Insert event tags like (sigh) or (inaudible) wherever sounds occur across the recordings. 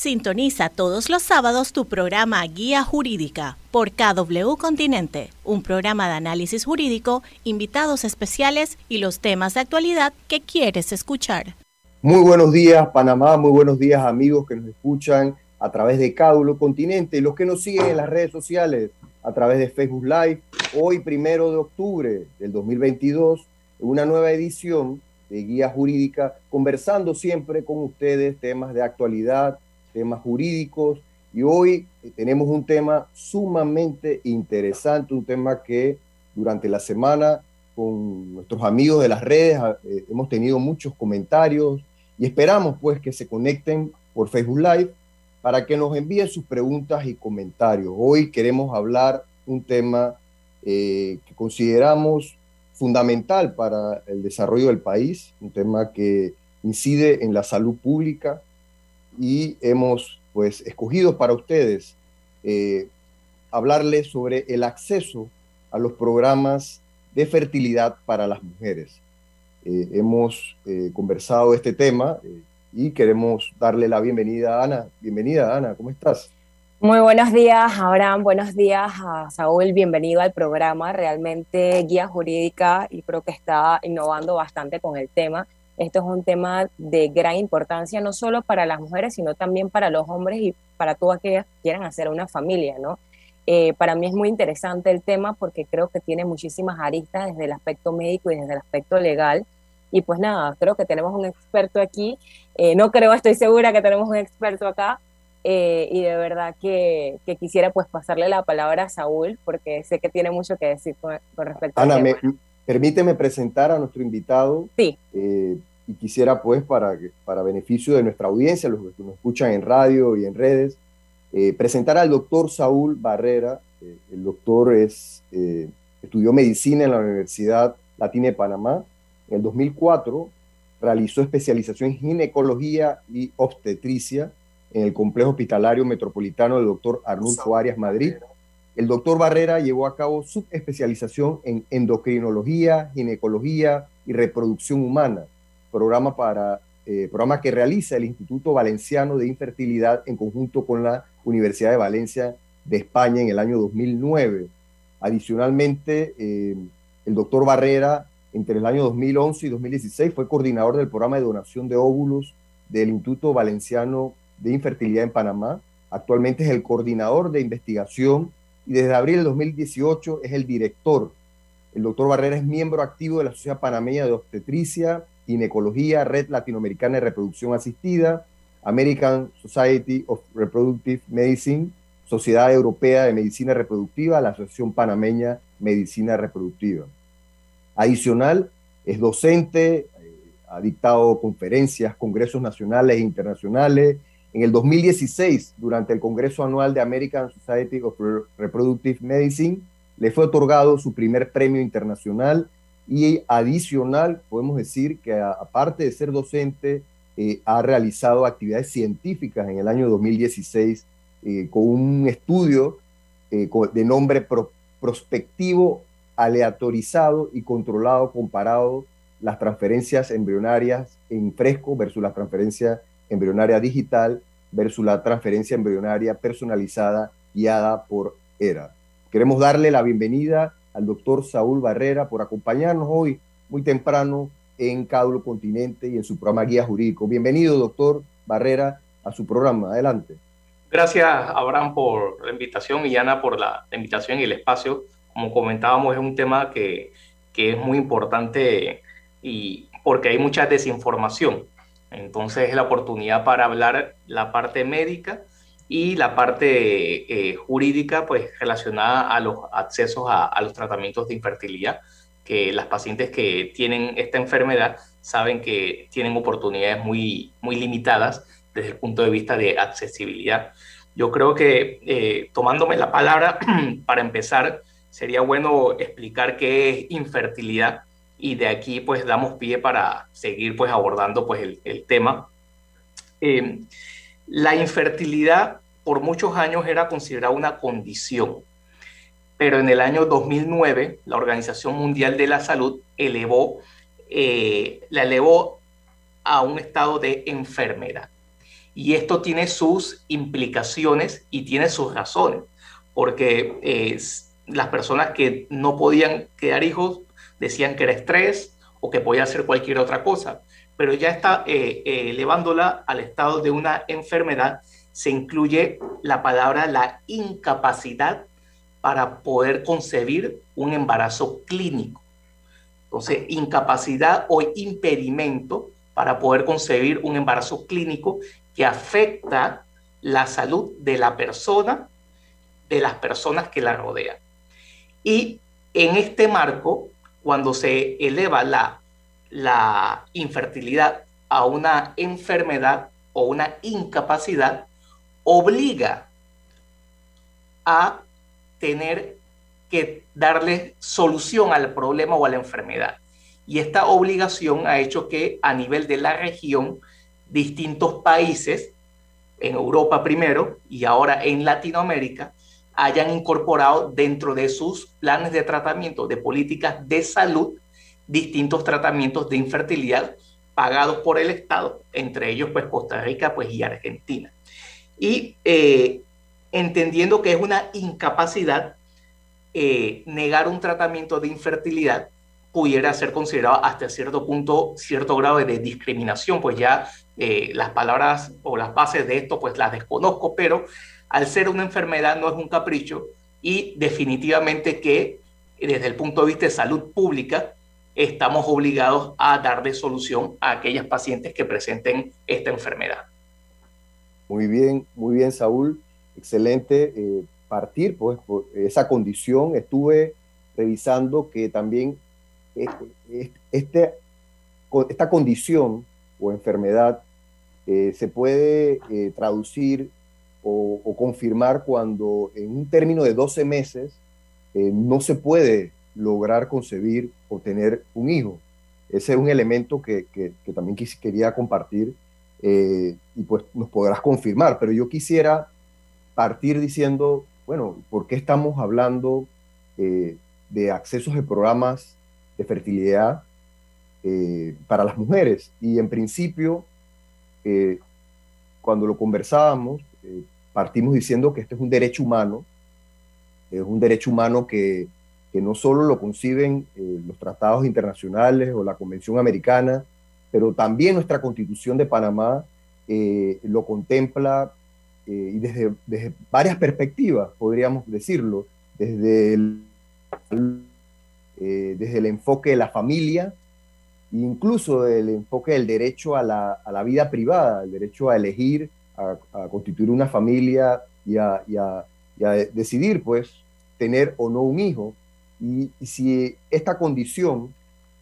Sintoniza todos los sábados tu programa Guía Jurídica por KW Continente, un programa de análisis jurídico, invitados especiales y los temas de actualidad que quieres escuchar. Muy buenos días Panamá, muy buenos días amigos que nos escuchan a través de KW Continente los que nos siguen en las redes sociales a través de Facebook Live. Hoy, primero de octubre del 2022, una nueva edición de Guía Jurídica, conversando siempre con ustedes temas de actualidad, temas jurídicos. Y hoy eh, tenemos un tema sumamente interesante, un tema que durante la semana con nuestros amigos de las redes eh, hemos tenido muchos comentarios y esperamos pues que se conecten por Facebook Live para que nos envíen sus preguntas y comentarios. Hoy queremos hablar un tema eh, que consideramos fundamental para el desarrollo del país, un tema que incide en la salud pública, y hemos pues escogido para ustedes eh, hablarles sobre el acceso a los programas de fertilidad para las mujeres. Eh, hemos eh, conversado este tema y queremos darle la bienvenida a Ana. Bienvenida Ana, ¿cómo estás? Muy buenos días, Abraham. Buenos días a Saúl. Bienvenido al programa. Realmente guía jurídica y creo que está innovando bastante con el tema. Esto es un tema de gran importancia, no solo para las mujeres, sino también para los hombres y para todas aquellas que quieran hacer una familia, ¿no? Eh, para mí es muy interesante el tema porque creo que tiene muchísimas aristas desde el aspecto médico y desde el aspecto legal. Y pues nada, creo que tenemos un experto aquí. Eh, no creo, estoy segura que tenemos un experto acá. Eh, y de verdad que, que, quisiera pues pasarle la palabra a Saúl porque sé que tiene mucho que decir con, respecto Ana, a Ana, permíteme presentar a nuestro invitado. Sí y quisiera pues para, para beneficio de nuestra audiencia, los que nos escuchan en radio y en redes, eh, presentar al doctor Saúl Barrera. Eh, el doctor es, eh, estudió medicina en la Universidad Latina de Panamá. En el 2004 realizó especialización en ginecología y obstetricia en el complejo hospitalario metropolitano del doctor Arnulfo Arias Madrid. El doctor Barrera llevó a cabo su especialización en endocrinología, ginecología y reproducción humana programa, para, eh, programa que realiza el Instituto Valenciano de Infertilidad en conjunto con la Universidad de Valencia de España en el año 2009. Adicionalmente, eh, el doctor Barrera, entre el año 2011 y 2016, fue coordinador del programa de donación de óvulos del Instituto Valenciano de Infertilidad en Panamá. Actualmente es el coordinador de investigación y desde abril del 2018 es el director. El doctor Barrera es miembro activo de la Sociedad Panameña de Obstetricia Ginecología, Red Latinoamericana de Reproducción Asistida, American Society of Reproductive Medicine, Sociedad Europea de Medicina Reproductiva, la Asociación Panameña Medicina Reproductiva. Adicional, es docente, eh, ha dictado conferencias, congresos nacionales e internacionales. En el 2016, durante el Congreso Anual de American Society of Reproductive Medicine, le fue otorgado su primer premio internacional y adicional, podemos decir que aparte de ser docente, eh, ha realizado actividades científicas en el año 2016 eh, con un estudio eh, de nombre prospectivo, aleatorizado y controlado comparado las transferencias embrionarias en fresco versus la transferencia embrionaria digital versus la transferencia embrionaria personalizada guiada por ERA. Queremos darle la bienvenida al doctor Saúl Barrera por acompañarnos hoy muy temprano en Cádulo Continente y en su programa Guía Jurídico. Bienvenido, doctor Barrera, a su programa. Adelante. Gracias, Abraham, por la invitación y Ana por la, invitación y el espacio. Como comentábamos, es un tema que, que es muy importante y porque hay mucha desinformación. Entonces es la oportunidad para hablar la parte médica y la parte eh, jurídica pues relacionada a los accesos a, los tratamientos de infertilidad, que las pacientes que tienen esta enfermedad saben que tienen oportunidades muy, muy limitadas desde el punto de vista de accesibilidad. Yo creo que eh, tomándome la palabra (clears throat) para empezar, sería bueno explicar qué es infertilidad y de aquí pues damos pie para seguir pues abordando pues el, el tema. Eh, la infertilidad por muchos años era considerada una condición, pero en el año 2009 la Organización Mundial de la Salud elevó, eh, la elevó a un estado de enfermedad. Y esto tiene sus implicaciones y tiene sus razones, porque eh, las personas que no podían quedar hijos decían que era estrés o que podía hacer cualquier otra cosa, pero ya está eh, eh, elevándola al estado de una enfermedad, se incluye la palabra la incapacidad para poder concebir un embarazo clínico. Entonces, incapacidad o impedimento para poder concebir un embarazo clínico que afecta la salud de la persona, de las personas que la rodean. Y en este marco, cuando se eleva la, la infertilidad a una enfermedad o una incapacidad, obliga a tener que darle solución al problema o a la enfermedad. Y esta obligación ha hecho que a nivel de la región, distintos países, en Europa primero y ahora en Latinoamérica, hayan incorporado dentro de sus planes de tratamiento, de políticas de salud, distintos tratamientos de infertilidad pagados por el Estado, entre ellos pues Costa Rica pues, y Argentina. Y eh, entendiendo que es una incapacidad, eh, negar un tratamiento de infertilidad pudiera ser considerado hasta cierto punto, cierto grado de discriminación, pues ya eh, las palabras o las bases de esto pues las desconozco, pero al ser una enfermedad no es un capricho y definitivamente que desde el punto de vista de salud pública estamos obligados a darle solución a aquellas pacientes que presenten esta enfermedad. Muy bien, muy bien, Saúl. Excelente eh, partir pues, por esa condición. Estuve revisando que también este, este esta condición o enfermedad eh, se puede eh, traducir o, confirmar cuando en un término de 12 meses no se puede lograr concebir o tener un hijo. Ese es un elemento que, que, también quería compartir eh, y pues nos podrás confirmar, pero yo quisiera partir diciendo, bueno, ¿por qué estamos hablando eh, de accesos a programas de fertilidad para las mujeres? Y en principio, cuando lo conversábamos, eh, partimos diciendo que este es un derecho humano, es un derecho humano que, que no solo lo conciben eh, los tratados internacionales o la Convención Americana, pero también nuestra Constitución de Panamá eh, lo contempla y desde, desde, varias perspectivas, podríamos decirlo, desde el, desde el enfoque de la familia, incluso el enfoque del derecho a la, a la vida privada, el derecho a elegir a, constituir una familia y a, decidir, pues, tener o no un hijo. Y, si esta condición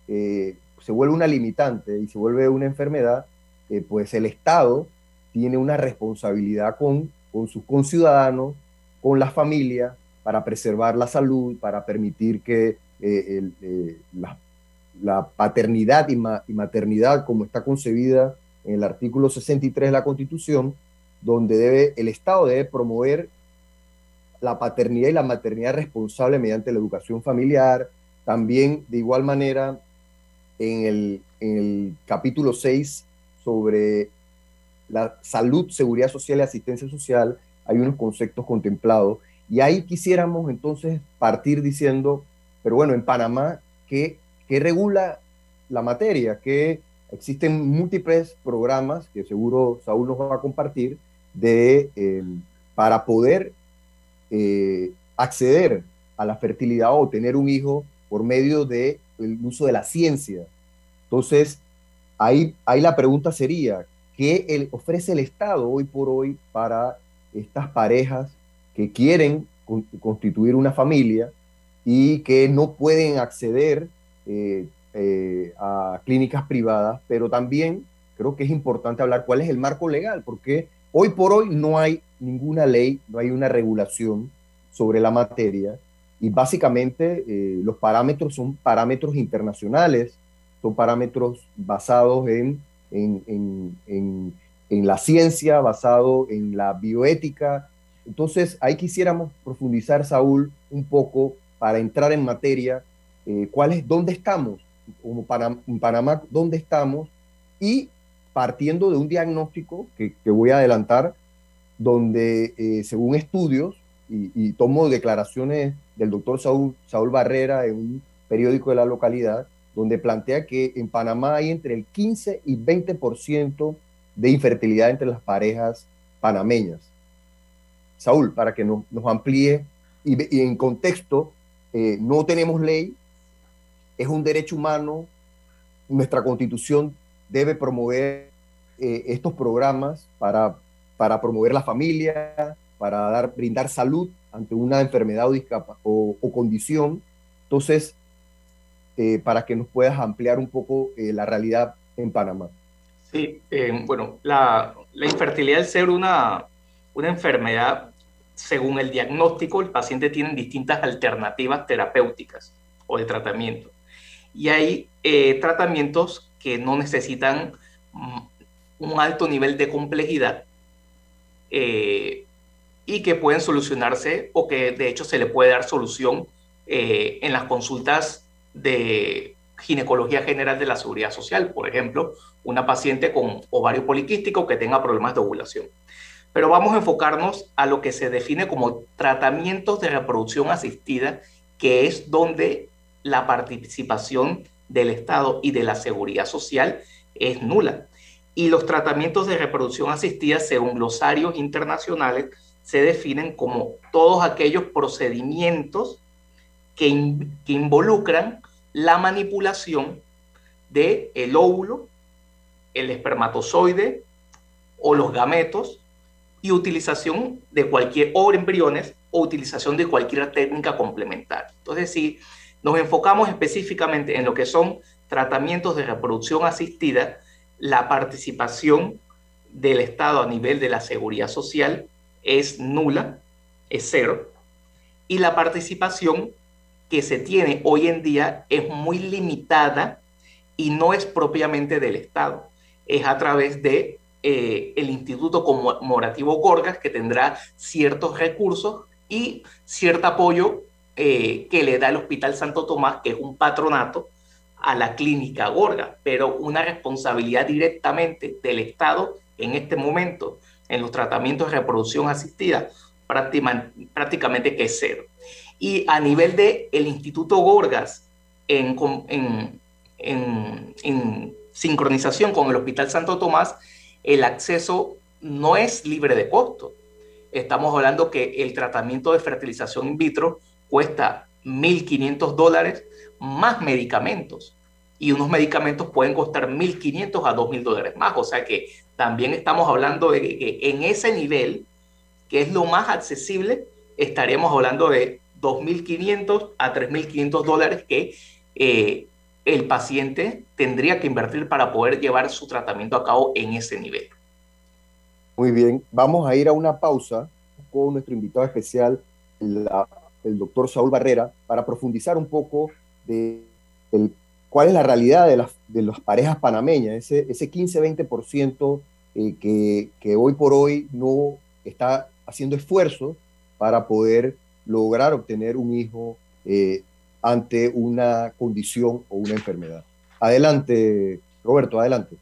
eh, se vuelve una limitante y se vuelve una enfermedad, eh, pues el Estado tiene una responsabilidad con, con sus conciudadanos, con la familia, para preservar la salud, para permitir que eh, la, paternidad y, y, maternidad, como está concebida en el artículo 63 de la Constitución, donde debe, el Estado debe promover la paternidad y la maternidad responsable mediante la educación familiar. También, de igual manera, en el, capítulo 6 sobre la salud, seguridad social y asistencia social, hay unos conceptos contemplados. Y ahí quisiéramos entonces partir diciendo, pero bueno, en Panamá, ¿qué, qué regula la materia? Que existen múltiples programas que seguro Saúl nos va a compartir, de, eh, para poder eh, acceder a la fertilidad o tener un hijo por medio del el uso de la ciencia. Entonces, ahí, ahí la pregunta sería, ¿qué ofrece el Estado hoy por hoy para estas parejas que quieren constituir una familia y que no pueden acceder eh, a clínicas privadas, pero también creo que es importante hablar cuál es el marco legal, porque Hoy por hoy no hay ninguna ley, no hay una regulación sobre la materia y básicamente eh, los parámetros son parámetros internacionales, son parámetros basados en, en, la ciencia, basados en la bioética. Entonces, ahí quisiéramos profundizar, Saúl, un poco para entrar en materia, eh, cuál es, dónde estamos, como Panamá, Panamá, dónde estamos y partiendo de un diagnóstico que, voy a adelantar, donde eh, según estudios, y, tomo declaraciones del doctor Saúl, Saúl Barrera en un periódico de la localidad, donde plantea que en Panamá hay entre el 15 y 20% de infertilidad entre las parejas panameñas. Saúl, para que nos, amplíe y, en contexto, eh, no tenemos ley, es un derecho humano, nuestra constitución debe promover eh, estos programas para, para promover la familia, para dar, brindar salud ante una enfermedad o, o, condición. Entonces, eh, para que nos puedas ampliar un poco la realidad en Panamá. Sí, bueno, la, la infertilidad es ser una, una enfermedad, según el diagnóstico, el paciente tiene distintas alternativas terapéuticas o de tratamiento. Y hay eh, tratamientos que no necesitan mm, un alto nivel de complejidad eh, y que pueden solucionarse o que de hecho se le puede dar solución eh, en las consultas de ginecología general de la seguridad social, por ejemplo, una paciente con ovario poliquístico que tenga problemas de ovulación pero vamos a enfocarnos a lo que se define como tratamientos de reproducción asistida, que es donde la participación del Estado y de la seguridad social es nula. Y los tratamientos de reproducción asistida, según glosarios internacionales, se definen como todos aquellos procedimientos que, que involucran la manipulación del el óvulo, el espermatozoide o los gametos y utilización de cualquier, o embriones, o utilización de cualquier técnica complementaria. Entonces, si nos enfocamos específicamente en lo que son tratamientos de reproducción asistida, la participación del Estado a nivel de la seguridad social es nula, es cero, y la participación que se tiene hoy en día es muy limitada y no es propiamente del Estado, es a través de eh, el Instituto Conmemorativo Gorgas, que tendrá ciertos recursos y cierto apoyo eh, que le da el Hospital Santo Tomás, que es un patronato, a la clínica Gorgas, pero una responsabilidad directamente del Estado en este momento en los tratamientos de reproducción asistida prácticamente que es cero. Y a nivel del el Instituto Gorgas, en, sincronización con el Hospital Santo Tomás, el acceso no es libre de costo. Estamos hablando que el tratamiento de fertilización in vitro cuesta 1.500 dólares más medicamentos. Y unos medicamentos pueden costar 1.500 a 2.000 dólares más. O sea que también estamos hablando de que en ese nivel, que es lo más accesible, estaríamos hablando de 2.500 a 3.500 dólares que eh, el paciente tendría que invertir para poder llevar su tratamiento a cabo en ese nivel. Muy bien, vamos a ir a una pausa con nuestro invitado especial, el doctor Saúl Barrera, para profundizar un poco de cuál es la realidad de las, de las parejas panameñas, ese, ese 15-20% eh, que, que hoy por hoy no está haciendo esfuerzo para poder lograr obtener un hijo eh, ante una condición o una enfermedad. Adelante, Roberto, adelante.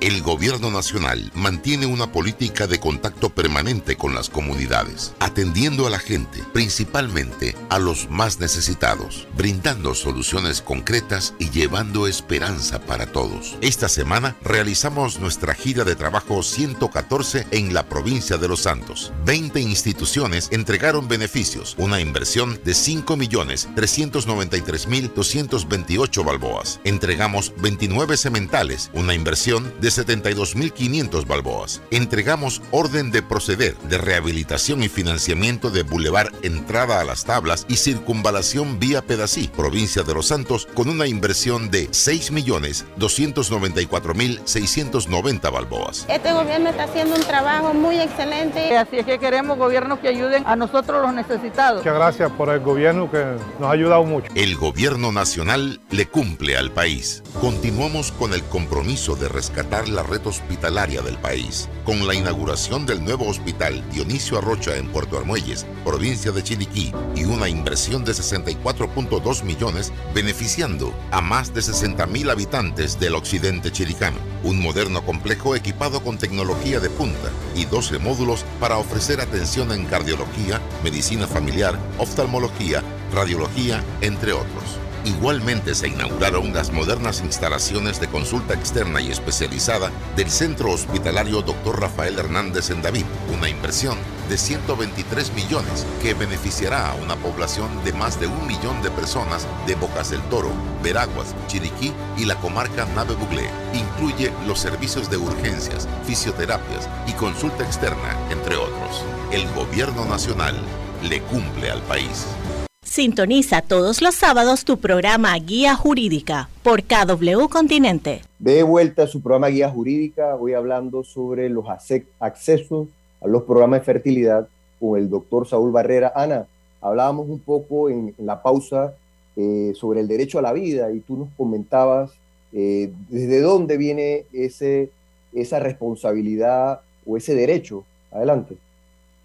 El gobierno nacional mantiene una política de contacto permanente con las comunidades, atendiendo a la gente, principalmente a los más necesitados, brindando soluciones concretas y llevando esperanza para todos. Esta semana realizamos nuestra gira de trabajo 114 en la provincia de Los Santos. 20 instituciones entregaron beneficios, una inversión de 5.393.228 balboas. Entregamos 29 sementales, una inversión de 72.500 balboas. Entregamos orden de proceder de rehabilitación y financiamiento de Boulevard Entrada a las Tablas y Circunvalación Vía Pedací, provincia de Los Santos, con una inversión de 6.294.690 balboas. Este gobierno está haciendo un trabajo muy excelente. Así es que queremos gobiernos que ayuden a nosotros los necesitados. Muchas gracias por el gobierno que nos ha ayudado mucho. El gobierno nacional le cumple al país. Continuamos con el compromiso de rescatar la red hospitalaria del país, con la inauguración del nuevo hospital Dionisio Arrocha en Puerto Armuelles, provincia de Chiriquí, y una inversión de 64.2 millones, beneficiando a más de 60 mil habitantes del occidente chiricano. Un moderno complejo equipado con tecnología de punta y 12 módulos para ofrecer atención en cardiología, medicina familiar, oftalmología, radiología, entre otros. Igualmente se inauguraron las modernas instalaciones de consulta externa y especializada del Centro Hospitalario Dr. Rafael Hernández en David, una inversión de 123 millones que beneficiará a una población de más de un millón de personas de Bocas del Toro, Veraguas, Chiriquí y la comarca Nave Buglé. Incluye los servicios de urgencias, fisioterapias y consulta externa, entre otros. El gobierno nacional le cumple al país. Sintoniza todos los sábados tu programa Guía Jurídica por KW Continente. De vuelta a su programa Guía Jurídica, voy hablando sobre los accesos a los programas de fertilidad con el doctor Saúl Barrera. Ana, hablábamos un poco en, la pausa eh, sobre el derecho a la vida y tú nos comentabas eh, desde dónde viene ese, esa responsabilidad o ese derecho. Adelante.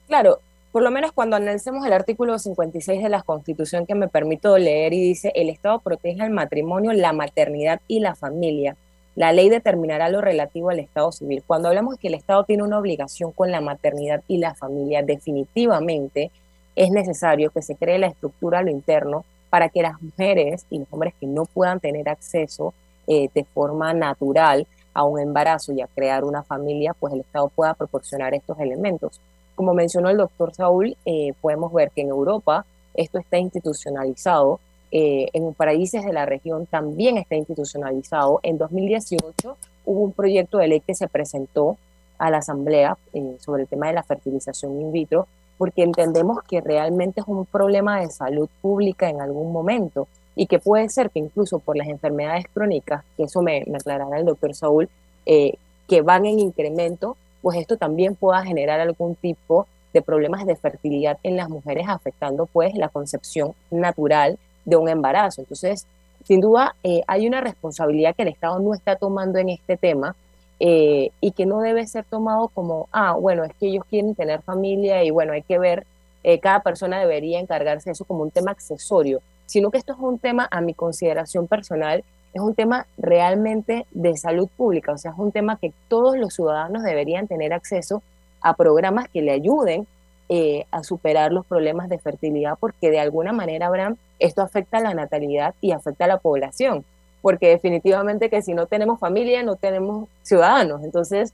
Claro, por lo menos cuando analicemos el artículo 56 de la Constitución que me permito leer y dice, el Estado protege el matrimonio, la maternidad y la familia. La ley determinará lo relativo al Estado civil. Cuando hablamos de que el Estado tiene una obligación con la maternidad y la familia, definitivamente es necesario que se cree la estructura a lo interno para que las mujeres y los hombres que no puedan tener acceso eh, de forma natural a un embarazo y a crear una familia, pues el Estado pueda proporcionar estos elementos. Como mencionó el doctor Saúl, eh, podemos ver que en Europa esto está institucionalizado, eh, en países de la región también está institucionalizado. En 2018 hubo un proyecto de ley que se presentó a la Asamblea eh, sobre el tema de la fertilización in vitro, porque entendemos que realmente es un problema de salud pública en algún momento y que puede ser que incluso por las enfermedades crónicas, que eso me, me aclarará el doctor Saúl, que van en incremento, pues esto también pueda generar algún tipo de problemas de fertilidad en las mujeres, afectando pues la concepción natural de un embarazo. Entonces, sin duda, eh, hay una responsabilidad que el Estado no está tomando en este tema eh, y que no debe ser tomado como, ah, bueno, es que ellos quieren tener familia y bueno, hay que ver, eh, cada persona debería encargarse de eso como un tema accesorio, sino que esto es un tema, a mi consideración personal, es un tema realmente de salud pública, o sea, es un tema que todos los ciudadanos deberían tener acceso a programas que le ayuden eh, a superar los problemas de fertilidad, porque de alguna manera, Abraham, esto afecta a la natalidad y afecta a la población, porque definitivamente que si no tenemos familia, no tenemos ciudadanos. Entonces,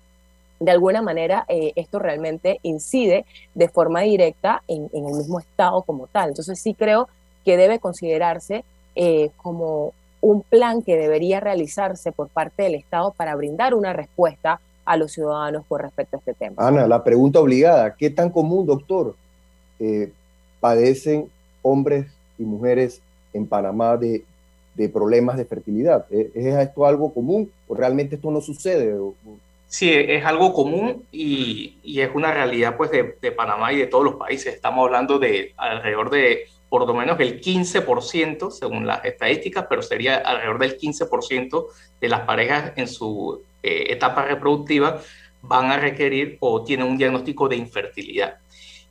de alguna manera, eh, esto realmente incide de forma directa en, el mismo Estado como tal. Entonces, sí creo que debe considerarse eh, como un plan que debería realizarse por parte del Estado para brindar una respuesta a los ciudadanos con respecto a este tema. Ana, la pregunta obligada, ¿qué tan común, doctor, eh, padecen hombres y mujeres en Panamá de, problemas de fertilidad? ¿Es, esto algo común o realmente esto no sucede? Sí, es algo común y, es una realidad pues de, Panamá y de todos los países. Estamos hablando de alrededor de por lo menos el 15%, según las estadísticas, pero sería alrededor del 15% de las parejas en su eh, etapa reproductiva van a requerir o tienen un diagnóstico de infertilidad.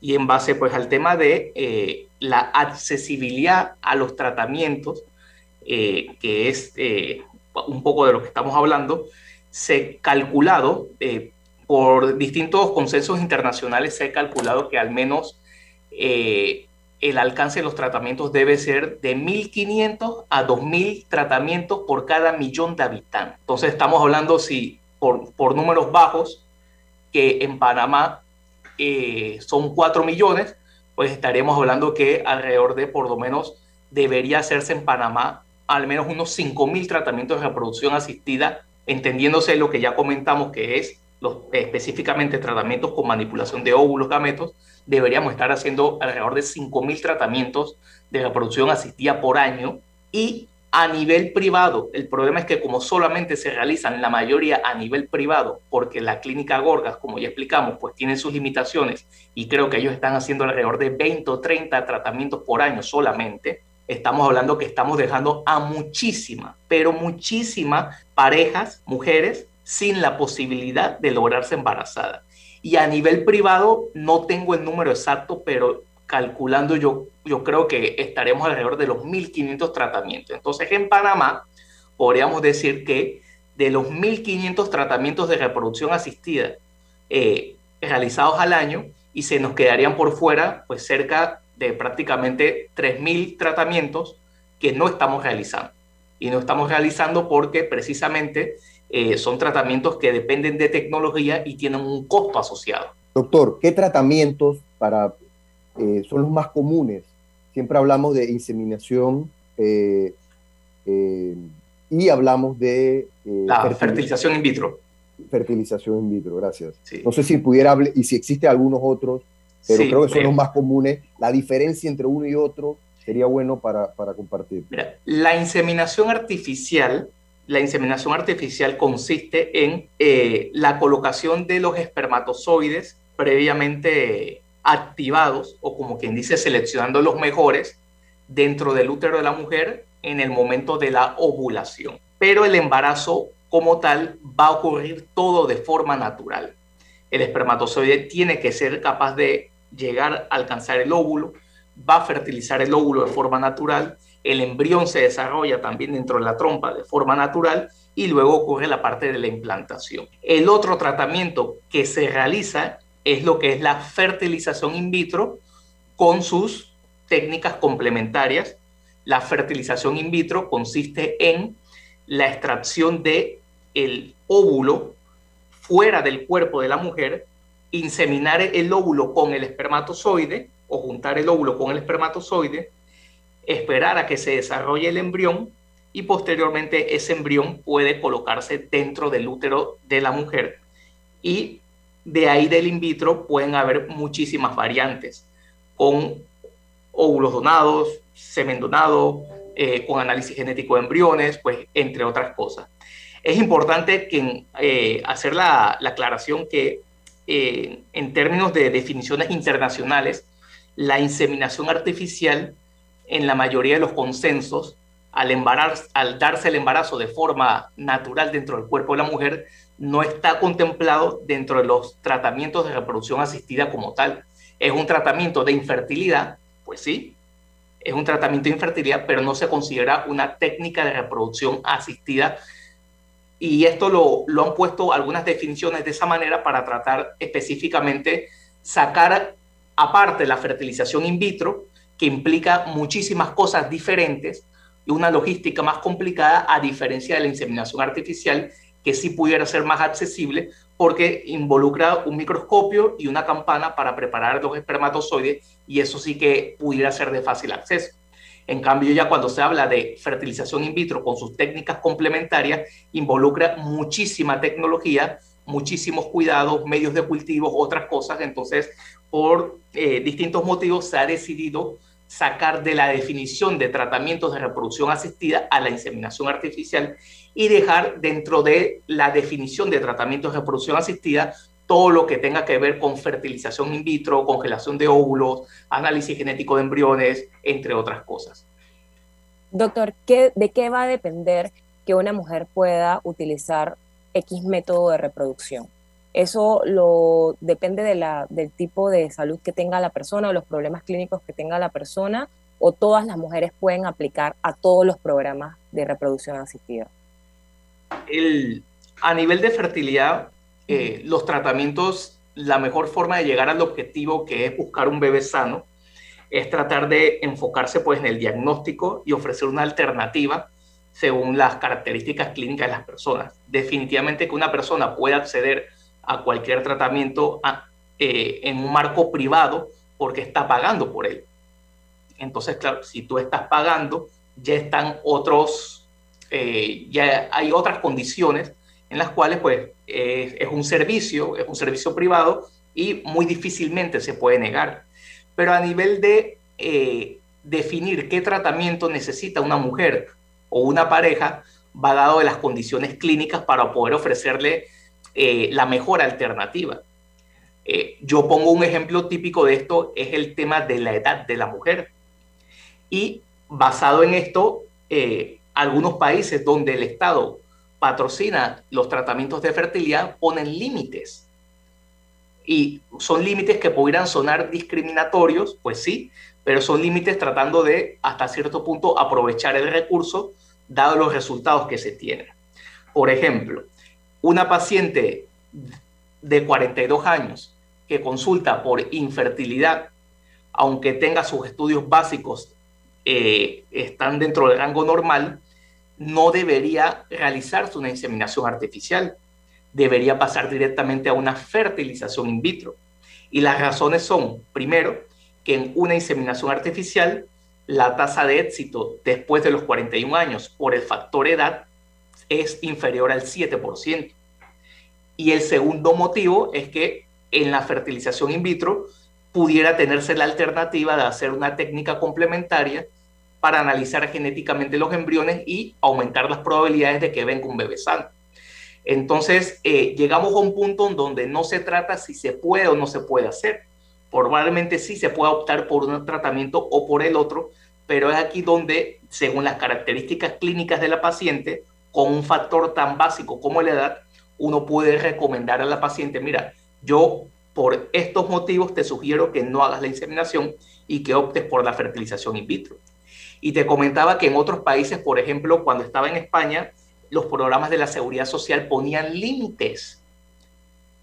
Y en base pues al tema de eh, la accesibilidad a los tratamientos, eh, que es un poco de lo que estamos hablando, se calculado por distintos consensos internacionales, se ha calculado que al menos el alcance de los tratamientos debe ser de 1.500 a 2.000 tratamientos por cada millón de habitantes. Entonces estamos hablando, si por, por números bajos, que en Panamá eh, son 4 millones, pues estaríamos hablando que alrededor de por lo menos debería hacerse en Panamá al menos unos 5.000 tratamientos de reproducción asistida, entendiéndose lo que ya comentamos que es específicamente tratamientos con manipulación de óvulos, gametos, deberíamos estar haciendo alrededor de 5.000 tratamientos de reproducción asistida por año. Y a nivel privado, el problema es que como solamente se realizan la mayoría a nivel privado, porque la clínica Gorgas, como ya explicamos, pues tiene sus limitaciones y creo que ellos están haciendo alrededor de 20 o 30 tratamientos por año solamente, estamos hablando que estamos dejando a muchísimas, pero muchísimas parejas, mujeres, sin la posibilidad de lograrse embarazada. Y a nivel privado no tengo el número exacto, pero calculando yo, yo creo que estaremos alrededor de los 1.500 tratamientos. Entonces en Panamá podríamos decir que de los 1.500 tratamientos de reproducción asistida eh, realizados al año, y se nos quedarían por fuera pues cerca de prácticamente 3.000 tratamientos que no estamos realizando. Y no estamos realizando porque precisamente eh, son tratamientos que dependen de tecnología y tienen un costo asociado. Doctor, ¿qué tratamientos para, eh, son los más comunes? Siempre hablamos de inseminación eh, y hablamos de... La fertilización in vitro. Fertilización in vitro, gracias. No sé si pudiera hablar, y si existe algunos otros, pero creo que son los más comunes. La diferencia entre uno y otro sería bueno para, para compartir. la inseminación artificial la inseminación artificial consiste en eh, la colocación de los espermatozoides previamente activados o como quien dice seleccionando los mejores dentro del útero de la mujer en el momento de la ovulación. Pero el embarazo como tal va a ocurrir todo de forma natural. El espermatozoide tiene que ser capaz de llegar a alcanzar el óvulo, va a fertilizar el óvulo de forma natural el embrión se desarrolla también dentro de la trompa de forma natural y luego ocurre la parte de la implantación. El otro tratamiento que se realiza es lo que es la fertilización in vitro con sus técnicas complementarias. La fertilización in vitro consiste en la extracción de el óvulo fuera del cuerpo de la mujer, inseminar el óvulo con el espermatozoide o juntar el óvulo con el espermatozoide, esperar a que se desarrolle el embrión y posteriormente ese embrión puede colocarse dentro del útero de la mujer. Y de ahí del in vitro pueden haber muchísimas variantes, con óvulos donados, semen donado, eh, con análisis genético de embriones, pues entre otras cosas. Es importante eh, hacer la, aclaración que eh, en términos de definiciones internacionales, la inseminación artificial en la mayoría de los consensos, al darse el embarazo de forma natural dentro del cuerpo de la mujer, no está contemplado dentro de los tratamientos de reproducción asistida como tal. Es un tratamiento de infertilidad, pues sí, es un tratamiento de infertilidad, pero no se considera una técnica de reproducción asistida. Y esto lo, lo han puesto algunas definiciones de esa manera para tratar específicamente sacar aparte la fertilización in vitro que implica muchísimas cosas diferentes y una logística más complicada a diferencia de la inseminación artificial que sí pudiera ser más accesible porque involucra un microscopio y una campana para preparar los espermatozoides y eso sí que pudiera ser de fácil acceso. En cambio, ya cuando se habla de fertilización in vitro con sus técnicas complementarias, involucra muchísima tecnología, muchísimos cuidados, medios de cultivo, otras cosas. Entonces, por eh, distintos motivos se ha decidido sacar de la definición de tratamientos de reproducción asistida a la inseminación artificial y dejar dentro de la definición de tratamientos de reproducción asistida todo lo que tenga que ver con fertilización in vitro, congelación de óvulos, análisis genético de embriones, entre otras cosas. Doctor, ¿qué, ¿de qué va a depender que una mujer pueda utilizar X método de reproducción? Eso lo, depende de la, del tipo de salud que tenga la persona o los problemas clínicos que tenga la persona, o todas las mujeres pueden aplicar a todos los programas de reproducción asistida. El, a nivel de fertilidad, eh, los tratamientos, la mejor forma de llegar al objetivo que es buscar un bebé sano, es tratar de enfocarse pues en el diagnóstico y ofrecer una alternativa según las características clínicas de las personas. Definitivamente que una persona pueda acceder a cualquier tratamiento eh, en un marco privado porque está pagando por él. Entonces, claro, si tú estás pagando, ya están otros, eh, ya hay otras condiciones en las cuales pues es un servicio, es un servicio privado y muy difícilmente se puede negar. Pero a nivel de eh, definir qué tratamiento necesita una mujer o una pareja, va dado de las condiciones clínicas para poder ofrecerle eh, la mejor alternativa. Eh, yo pongo un ejemplo típico de esto, es el tema de la edad de la mujer. Y basado en esto, algunos países donde el Estado patrocina los tratamientos de fertilidad ponen límites. Y son límites que pudieran sonar discriminatorios, pues sí, pero son límites tratando de, hasta cierto punto, aprovechar el recurso, dado los resultados que se tienen. Por ejemplo, una paciente de 42 años que consulta por infertilidad, aunque tenga sus estudios básicos, eh, están dentro del rango normal, no debería realizarse una inseminación artificial, debería pasar directamente a una fertilización in vitro. Y las razones son, primero, que en una inseminación artificial la tasa de éxito después de los 41 años por el factor edad es inferior al 7%. Y el segundo motivo es que en la fertilización in vitro pudiera tenerse la alternativa de hacer una técnica complementaria para analizar genéticamente los embriones y aumentar las probabilidades de que venga un bebé sano. Entonces, eh, llegamos a un punto en donde no se trata si se puede o no se puede hacer. Probablemente sí se pueda optar por un tratamiento o por el otro, pero es aquí donde, según las características clínicas de la paciente, con un factor tan básico como la edad, uno puede recomendar a la paciente, mira, yo por estos motivos te sugiero que no hagas la inseminación y que optes por la fertilización in vitro. Y te comentaba que en otros países, por ejemplo, cuando estaba en España, los programas de la seguridad social ponían límites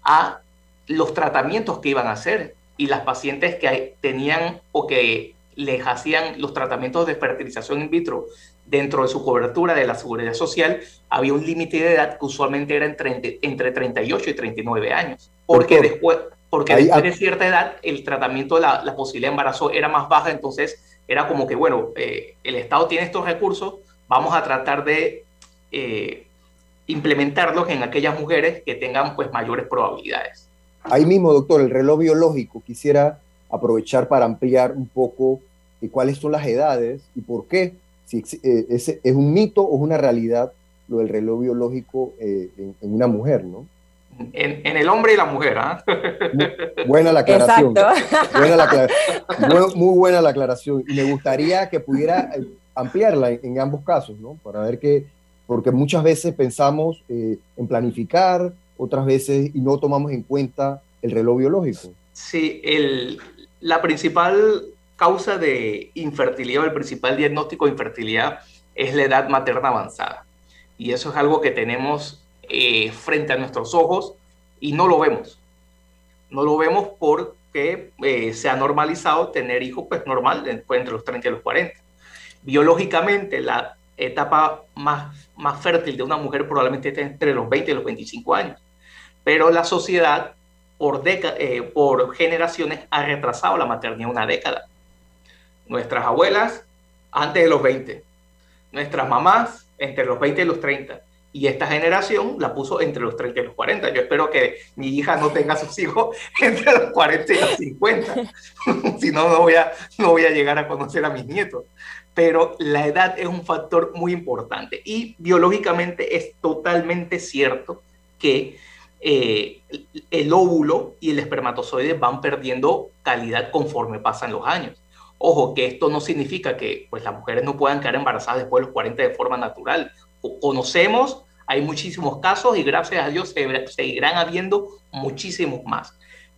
a los tratamientos que iban a hacer y las pacientes que tenían o que les hacían los tratamientos de fertilización in vitro dentro de su cobertura de la seguridad social, había un límite de edad que usualmente era entre, entre 38 y 39 años. Porque después, porque después de cierta edad el tratamiento de la, posibilidad de embarazo era más baja, entonces era como que, bueno, eh, el Estado tiene estos recursos, vamos a tratar de eh, implementarlos en aquellas mujeres que tengan pues mayores probabilidades. Ahí mismo, doctor, el reloj biológico, quisiera aprovechar para ampliar un poco eh, cuáles son las edades y por qué, si es, es, un mito o es una realidad lo del reloj biológico en, una mujer, ¿no? En, el hombre y la mujer, ¿ah? Buena la aclaración. muy, buena la aclaración. Y me gustaría que pudiera eh, ampliarla en, ambos casos, ¿no? Para ver que, porque muchas veces pensamos eh, en planificar, otras veces y no tomamos en cuenta el reloj biológico. Sí, el, la principal causa de infertilidad o el principal diagnóstico de infertilidad es la edad materna avanzada. Y eso es algo que tenemos eh, frente a nuestros ojos y no lo vemos. No lo vemos porque eh, se ha normalizado tener hijos pues normal entre los 30 y los 40. Biológicamente la etapa más, más fértil de una mujer probablemente esté entre los 20 y los 25 años. Pero la sociedad por, eh, por generaciones ha retrasado la maternidad una década. Nuestras abuelas antes de los 20, nuestras mamás entre los 20 y los 30, y esta generación la puso entre los 30 y los 40. Yo espero que mi hija no tenga sus hijos (laughs) entre los 40 y los 50. (laughs) si no, no voy, a, no voy a llegar a conocer a mis nietos. Pero la edad es un factor muy importante. Y biológicamente es totalmente cierto que eh, el óvulo y el espermatozoide van perdiendo calidad conforme pasan los años. Ojo, que esto no significa que pues, las mujeres no puedan quedar embarazadas después de los 40 de forma natural conocemos, hay muchísimos casos y gracias a Dios se, seguirán habiendo muchísimos más.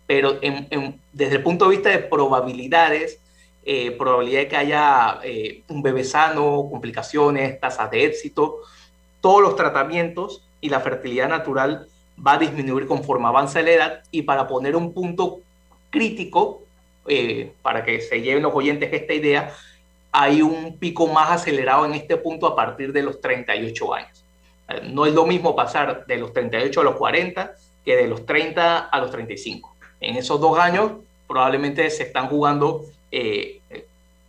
Pero desde el punto de vista de probabilidades, eh, probabilidad de que haya eh, un bebé sano, complicaciones, tasas de éxito, todos los tratamientos y la fertilidad natural va a disminuir conforme avanza la edad y para poner un punto crítico, eh, para que se lleven los oyentes esta idea, hay un pico más acelerado en este punto a partir de los 38 años. Eh, no es lo mismo pasar de los 38 a los 40 que de los 30 a los 35. En esos dos años probablemente se están jugando eh,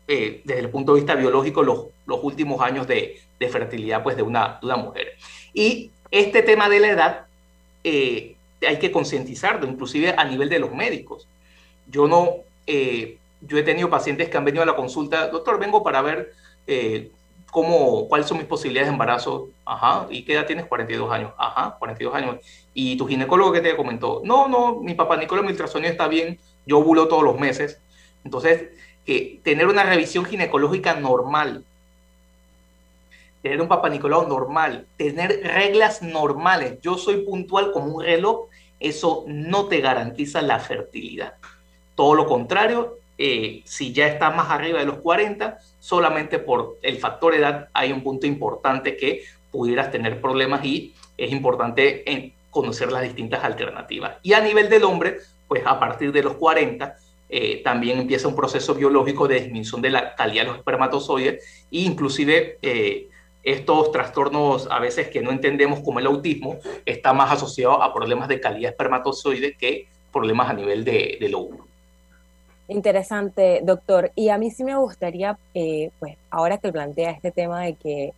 eh, desde el punto de vista biológico los, últimos años de, fertilidad pues, de una mujer. Y este tema de la edad hay que concientizarlo, inclusive a nivel de los médicos. Yo no, yo he tenido pacientes que han venido a la consulta, doctor, vengo para ver eh, cómo, cuáles son mis posibilidades de embarazo. Ajá, ¿y qué edad tienes? 42 años. Ajá, 42 años. ¿Y tu ginecólogo qué te comentó? No, no, mi papá Nicolás, mi ultrasonido está bien, yo ovulo todos los meses. Entonces, que tener una revisión ginecológica normal tener un Papa Nicolau normal, tener reglas normales, yo soy puntual como un reloj, eso no te garantiza la fertilidad. Todo lo contrario, eh, si ya estás más arriba de los 40, solamente por el factor edad hay un punto importante que pudieras tener problemas y es importante en conocer las distintas alternativas. Y a nivel del hombre, pues a partir de los 40, eh, también empieza un proceso biológico de disminución de la calidad de los espermatozoides e inclusive eh, estos trastornos a veces que no entendemos como el autismo está más asociado a problemas de calidad espermatozoide que problemas a nivel de, del óvulo. Interesante, doctor. Y a mí sí me gustaría, eh, pues ahora que plantea este tema de que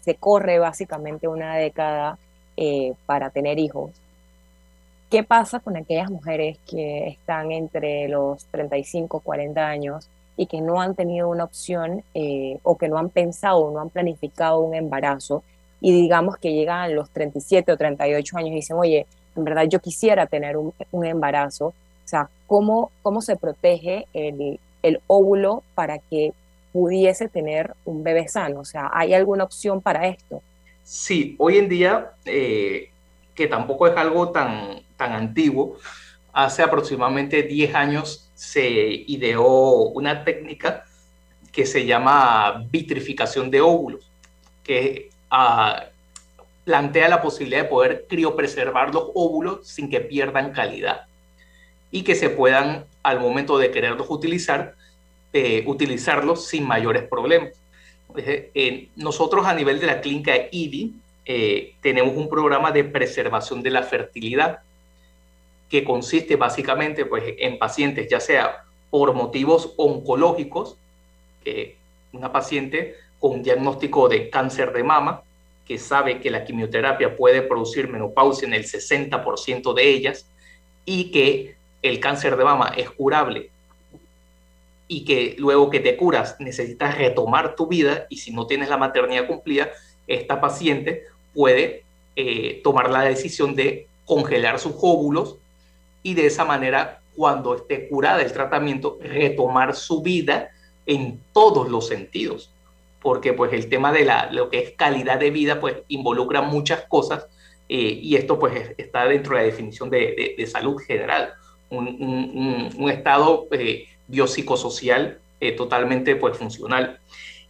se corre básicamente una década para tener hijos, ¿Qué pasa con aquellas mujeres que están entre los 35, 40 años y que no han tenido una opción eh, o que no han pensado no han planificado un embarazo y digamos que llegan a los 37 o 38 años y dicen, oye, en verdad yo quisiera tener un, embarazo? O sea, ¿cómo, cómo se protege el, el óvulo para que pudiese tener un bebé sano? O sea, ¿hay alguna opción para esto? Sí, hoy en día, eh, que tampoco es algo tan, tan antiguo, hace aproximadamente 10 años se ideó una técnica que se llama vitrificación de óvulos, que ah, plantea la posibilidad de poder criopreservar los óvulos sin que pierdan calidad y que se puedan, al momento de quererlos utilizar, eh, utilizarlos sin mayores problemas. Eh, nosotros a nivel de la clínica IDI eh, tenemos un programa de preservación de la fertilidad que consiste básicamente pues, en pacientes, ya sea por motivos oncológicos, que una paciente con diagnóstico de cáncer de mama, que sabe que la quimioterapia puede producir menopausia en el 60% de ellas y que el cáncer de mama es curable y que luego que te curas necesitas retomar tu vida y si no tienes la maternidad cumplida, esta paciente puede eh, tomar la decisión de congelar sus óvulos y de esa manera, cuando esté curada del tratamiento, retomar su vida en todos los sentidos. Porque pues el tema de la, lo que es calidad de vida pues involucra muchas cosas eh, y esto pues está dentro de la definición de, de, salud general. Un, un, estado eh, biopsicosocial eh, totalmente pues funcional.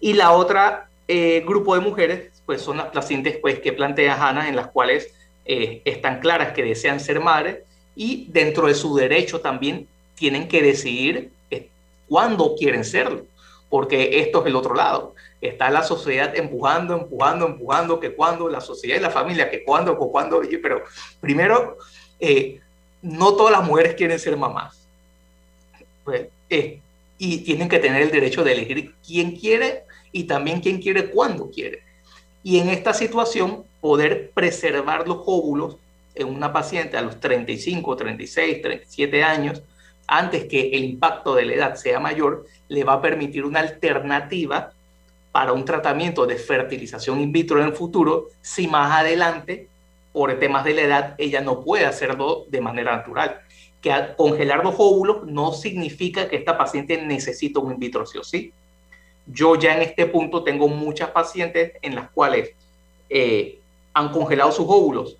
Y la otra eh, grupo de mujeres pues son las pacientes pues que plantea Hanna en las cuales están claras que desean ser madres y dentro de su derecho también tienen que decidir cuándo quieren serlo, porque esto es el otro lado. Está la sociedad empujando, empujando, empujando, que cuando, la sociedad y la familia, que cuando, que cuando, pero primero, no todas las mujeres quieren ser mamás. Pues, eh, y tienen que tener el derecho de elegir quién quiere y también quién quiere cuándo quiere. Y en esta situación, poder preservar los óvulos en una paciente a los 35, 36, 37 años, antes que el impacto de la edad sea mayor, le va a permitir una alternativa para un tratamiento de fertilización in vitro en el futuro, si más adelante, por temas de la edad, ella no puede hacerlo de manera natural. Que congelar los óvulos no significa que esta paciente necesita un in vitro sí o sí. Yo ya en este punto tengo muchas pacientes en las cuales eh, han congelado sus óvulos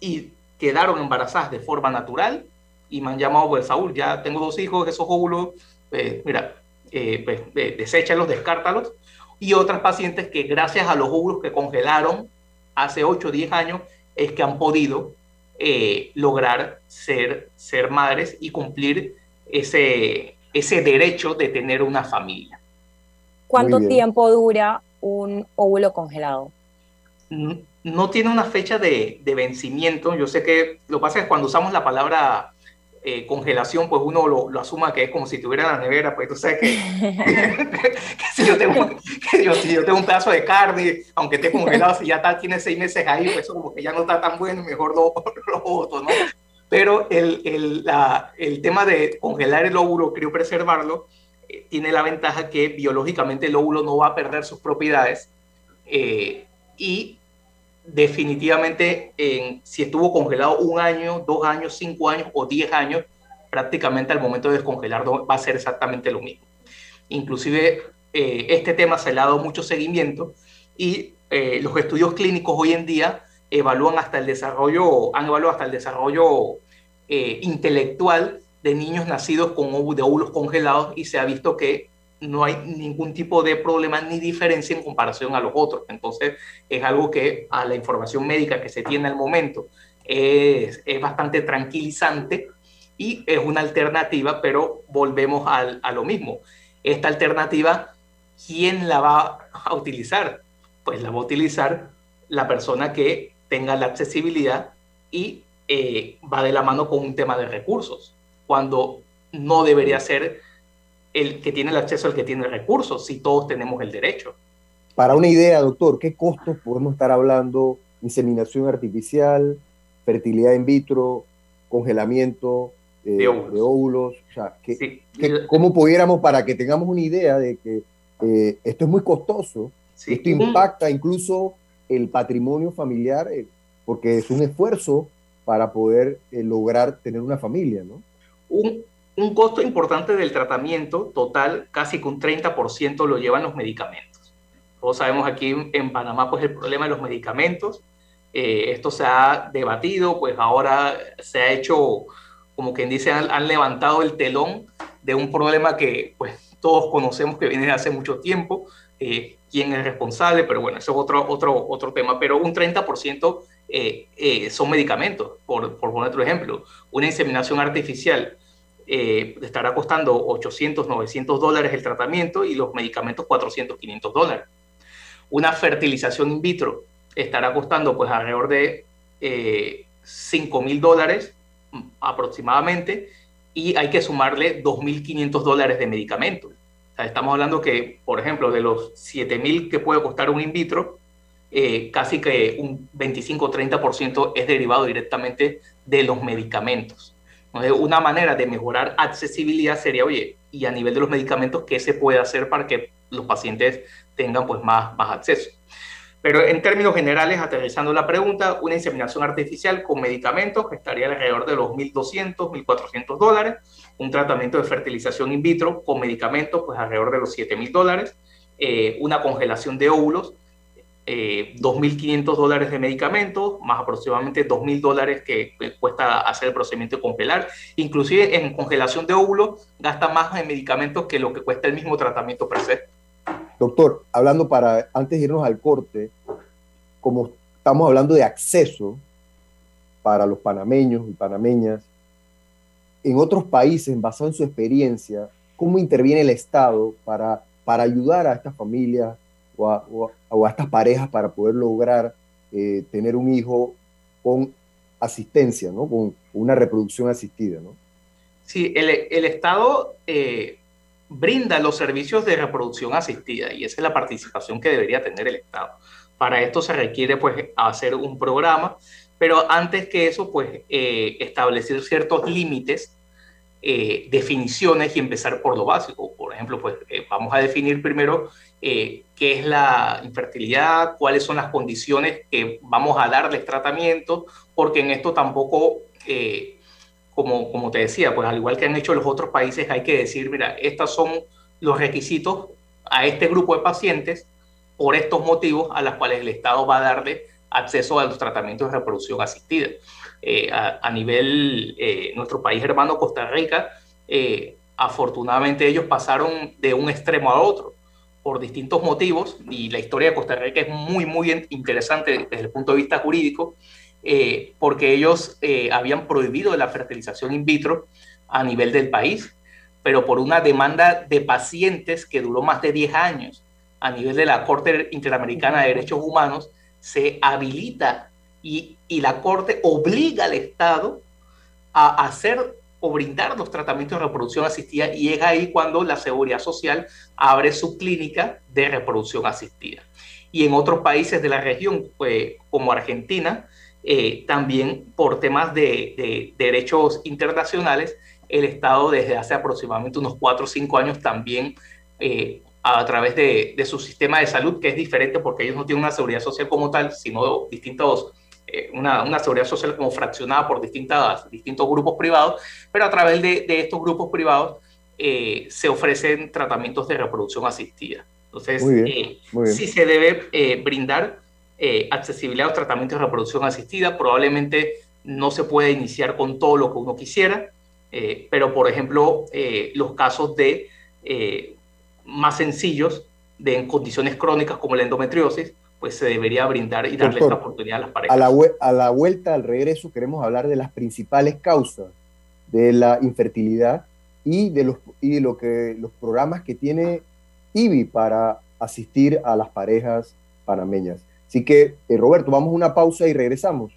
y quedaron embarazadas de forma natural y me han llamado, pues Saúl, ya tengo dos hijos, esos óvulos, eh, mira, eh, pues eh, deséchalos, descártalos. Y otras pacientes que gracias a los óvulos que congelaron hace 8 o 10 años es que han podido eh, lograr ser, ser madres y cumplir ese, ese derecho de tener una familia. ¿Cuánto tiempo dura un óvulo congelado? No tiene una fecha de, vencimiento. Yo sé que lo que pasa es que cuando usamos la palabra eh, congelación, pues uno lo, lo, asuma que es como si tuviera la nevera, pues tú sabes que, (laughs) si, yo tengo, un pedazo de carne, aunque esté congelado, si ya está, tiene seis meses ahí, pues eso como que ya no está tan bueno, mejor lo, (laughs) lo voto, ¿no? Pero el, el, la, el, tema de congelar el óvulo, creo preservarlo, eh, tiene la ventaja que biológicamente el óvulo no va a perder sus propiedades eh, y definitivamente en, si estuvo congelado un año, dos años, cinco años o diez años, prácticamente al momento de descongelarlo va a ser exactamente lo mismo. Inclusive eh, este tema se le ha dado mucho seguimiento y eh, los estudios clínicos hoy en día evalúan hasta el desarrollo, han evaluado hasta el desarrollo eh, intelectual de niños nacidos con de óvulos congelados y se ha visto que no hay ningún tipo de problema ni diferencia en comparación a los otros. Entonces, es algo que a la información médica que se tiene al momento es, es bastante tranquilizante y es una alternativa, pero volvemos al, a lo mismo. Esta alternativa, ¿quién la va a utilizar? Pues la va a utilizar la persona que tenga la accesibilidad y eh, va de la mano con un tema de recursos, cuando no debería ser el que tiene el acceso al que tiene recursos, si todos tenemos el derecho. Para una idea, doctor, ¿qué costos podemos estar hablando? Inseminación artificial, fertilidad in vitro, congelamiento eh, de, óvulos. O sea, ¿cómo pudiéramos, para que tengamos una idea de que eh, esto es muy costoso, esto impacta incluso el patrimonio familiar, eh, porque es un esfuerzo para poder lograr tener una familia, ¿no? Un, un costo importante del tratamiento total, casi que un 30% lo llevan los medicamentos. Todos sabemos aquí en Panamá pues el problema de los medicamentos. Eh, esto se ha debatido, pues ahora se ha hecho, como quien dice, han, levantado el telón de un problema que pues todos conocemos que viene de hace mucho tiempo, eh, quién es responsable, pero bueno, eso es otro, otro, otro tema, pero un 30% eh, son medicamentos, por, por poner otro ejemplo, una inseminación artificial eh, estará costando 800, 900 dólares el tratamiento y los medicamentos 400, 500 dólares. Una fertilización in vitro estará costando pues alrededor de eh, 5 mil dólares mm, aproximadamente y hay que sumarle 2.500 dólares de medicamentos. estamos hablando que, por ejemplo, de los 7.000 que puede costar un in vitro, eh, casi que un 25-30% es derivado directamente de los medicamentos. Una manera de mejorar accesibilidad sería, oye, y a nivel de los medicamentos, ¿qué se puede hacer para que los pacientes tengan pues más, más acceso? Pero en términos generales, aterrizando la pregunta, una inseminación artificial con medicamentos estaría alrededor de los 1.200, 1.400 dólares. Un tratamiento de fertilización in vitro con medicamentos, pues alrededor de los 7.000 dólares. Eh, una congelación de óvulos eh, 2.500 dólares de medicamentos, más aproximadamente 2.000 dólares que cuesta hacer el procedimiento congelar. Inclusive en congelación de óvulos gasta más en medicamentos que lo que cuesta el mismo tratamiento per se. Doctor, hablando para, antes irnos al corte, como estamos hablando de acceso para los panameños y panameñas, en otros países, basado en su experiencia, ¿cómo interviene el Estado para, para ayudar a estas familias o a, estas parejas para poder lograr eh, tener un hijo con asistencia, ¿no? con una reproducción asistida. ¿no? Sí, el, Estado eh, brinda los servicios de reproducción asistida y esa es la participación que debería tener el Estado. Para esto se requiere pues hacer un programa, pero antes que eso pues eh, establecer ciertos límites definiciones y empezar por lo básico. Por ejemplo, pues vamos a definir primero eh, qué es la infertilidad, cuáles son las condiciones que vamos a darles tratamiento, porque en esto tampoco, eh, como, como te decía, pues al igual que han hecho los otros países, hay que decir, mira, estos son los requisitos a este grupo de pacientes por estos motivos a los cuales el Estado va a darle acceso a los tratamientos de reproducción asistida. Eh, a, nivel, nuestro país hermano Costa Rica, afortunadamente ellos pasaron de un extremo a otro por distintos motivos, y la historia de Costa Rica es muy, muy interesante desde el punto de vista jurídico, eh, porque ellos eh, habían prohibido la fertilización in vitro a nivel del país, pero por una demanda de pacientes que duró más de 10 años a nivel de la Corte Interamericana de Derechos Humanos, se habilita y, y la Corte obliga al Estado a hacer o brindar los tratamientos de reproducción asistida y es ahí cuando la seguridad social abre su clínica de reproducción asistida. Y en otros países de la región, pues, como Argentina, eh, también por temas de, derechos internacionales, el Estado desde hace aproximadamente unos 4 o 5 años también eh, a través de, de, su sistema de salud, que es diferente porque ellos no tienen una seguridad social como tal, sino distintos eh, una, una, seguridad social como fraccionada por distintas, distintos grupos privados, pero a través de, de estos grupos privados eh, se ofrecen tratamientos de reproducción asistida. Entonces, eh, sí se debe eh, brindar eh, accesibilidad a los tratamientos de reproducción asistida. Probablemente no se puede iniciar con todo lo que uno quisiera, pero por ejemplo, los casos de más sencillos de en condiciones crónicas como la endometriosis, pues se debería brindar y darle esta oportunidad a las parejas. A la, a la vuelta, al regreso, queremos hablar de las principales causas de la infertilidad y de, los, y de lo que, los programas que tiene IBI para asistir a las parejas panameñas. Así que, eh, Roberto, vamos a una pausa y regresamos.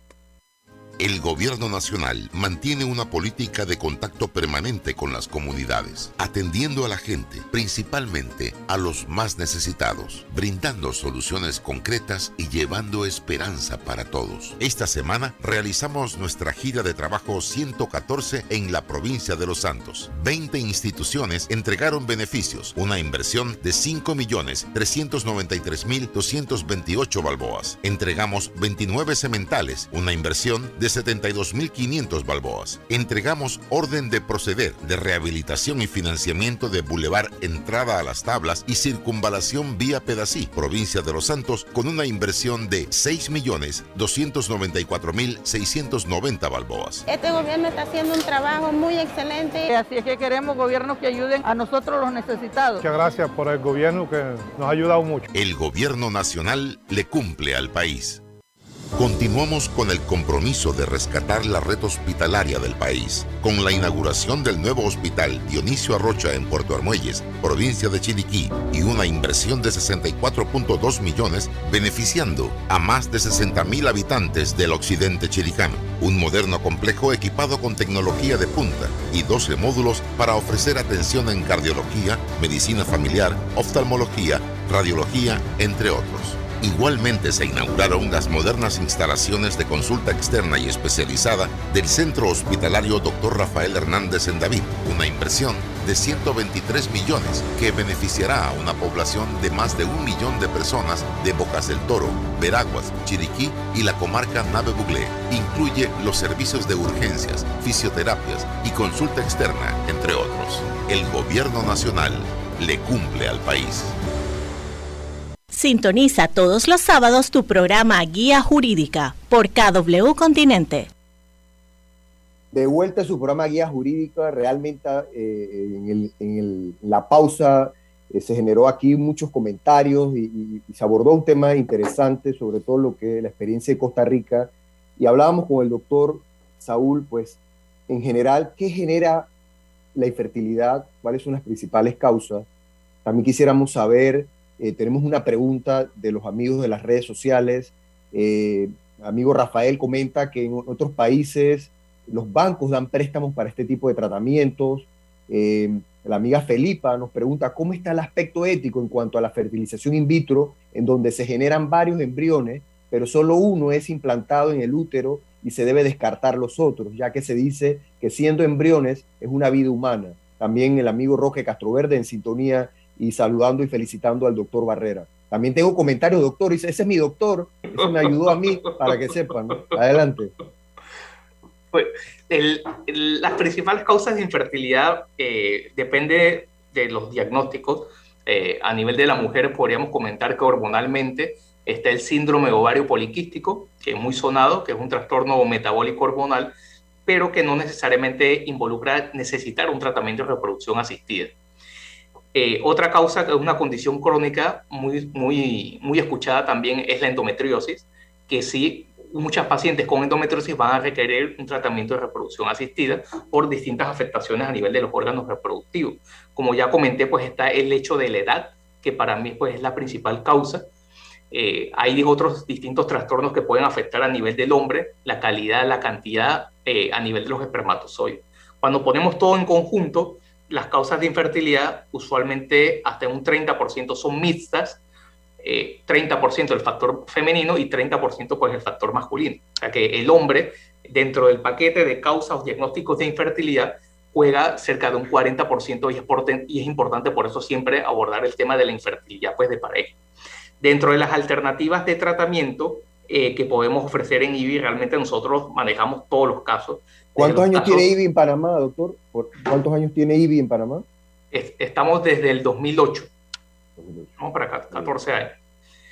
El gobierno nacional mantiene una política de contacto permanente con las comunidades, atendiendo a la gente, principalmente a los más necesitados, brindando soluciones concretas y llevando esperanza para todos. Esta semana realizamos nuestra gira de trabajo 114 en la provincia de Los Santos. 20 instituciones entregaron beneficios, una inversión de 5.393.228 balboas. Entregamos 29 cementales, una inversión de 72.500 balboas. Entregamos orden de proceder de rehabilitación y financiamiento de Boulevard Entrada a las Tablas y Circunvalación Vía Pedací, provincia de Los Santos, con una inversión de 6.294.690 balboas. Este gobierno está haciendo un trabajo muy excelente. Así es que queremos gobiernos que ayuden a nosotros los necesitados. Muchas gracias por el gobierno que nos ha ayudado mucho. El gobierno nacional le cumple al país. Continuamos con el compromiso de rescatar la red hospitalaria del país, con la inauguración del nuevo hospital Dionisio Arrocha en Puerto Armuelles, provincia de Chiriquí, y una inversión de 64.2 millones beneficiando a más de 60.000 habitantes del occidente chiricano. Un moderno complejo equipado con tecnología de punta y 12 módulos para ofrecer atención en cardiología, medicina familiar, oftalmología, radiología, entre otros. Igualmente se inauguraron las modernas instalaciones de consulta externa y especializada del Centro Hospitalario Dr. Rafael Hernández en David, una inversión de 123 millones que beneficiará a una población de más de un millón de personas de Bocas del Toro, Veraguas, Chiriquí y la comarca Nave Buglé. Incluye los servicios de urgencias, fisioterapias y consulta externa, entre otros. El gobierno nacional le cumple al país. Sintoniza todos los sábados tu programa Guía Jurídica por KW Continente. De vuelta a su programa Guía Jurídica, realmente eh, en, la pausa eh, se generó aquí muchos comentarios y, se abordó un tema interesante sobre todo lo que es la experiencia de Costa Rica y hablábamos con el doctor Saúl, pues en general, ¿qué genera la infertilidad? ¿Cuáles son las principales causas? También quisiéramos saber eh, tenemos una pregunta de los amigos de las redes sociales. Eh, amigo Rafael comenta que en otros países los bancos dan préstamos para este tipo de tratamientos. Eh, la amiga Felipa nos pregunta cómo está el aspecto ético en cuanto a la fertilización in vitro, en donde se generan varios embriones, pero solo uno es implantado en el útero y se debe descartar los otros, ya que se dice que siendo embriones es una vida humana. También el amigo Roque Castroverde en sintonía y saludando y felicitando al doctor Barrera. También tengo comentarios, doctor, dice, ese es mi doctor, eso me ayudó a mí para que sepan. Adelante. Pues, las principales causas de infertilidad eh, depende de los diagnósticos. Eh, a nivel de la mujer podríamos comentar que hormonalmente está el síndrome ovario poliquístico, que es muy sonado, que es un trastorno metabólico hormonal, pero que no necesariamente involucra necesitar un tratamiento de reproducción asistida. Eh, otra causa que es una condición crónica muy, muy, muy escuchada también es la endometriosis, que sí, muchas pacientes con endometriosis van a requerir un tratamiento de reproducción asistida por distintas afectaciones a nivel de los órganos reproductivos. Como ya comenté, pues está el hecho de la edad, que para mí pues es la principal causa. Eh, hay otros distintos trastornos que pueden afectar a nivel del hombre, la calidad, la cantidad eh, a nivel de los espermatozoides. Cuando ponemos todo en conjunto, las causas de infertilidad usualmente hasta un 30% son mixtas, 30% eh, el factor femenino y 30% pues el factor masculino. O sea que el hombre dentro del paquete de causas o diagnósticos de infertilidad juega cerca de un 40% y es, y es importante por eso siempre abordar el tema de la infertilidad pues de pareja. Dentro de las alternativas de tratamiento eh, que podemos ofrecer en IBI, realmente nosotros manejamos todos los casos. ¿Cuántos años tiene IBI en Panamá, doctor? ¿Cuántos años tiene IBI en Panamá? estamos desde el 2008. No, para 14 años.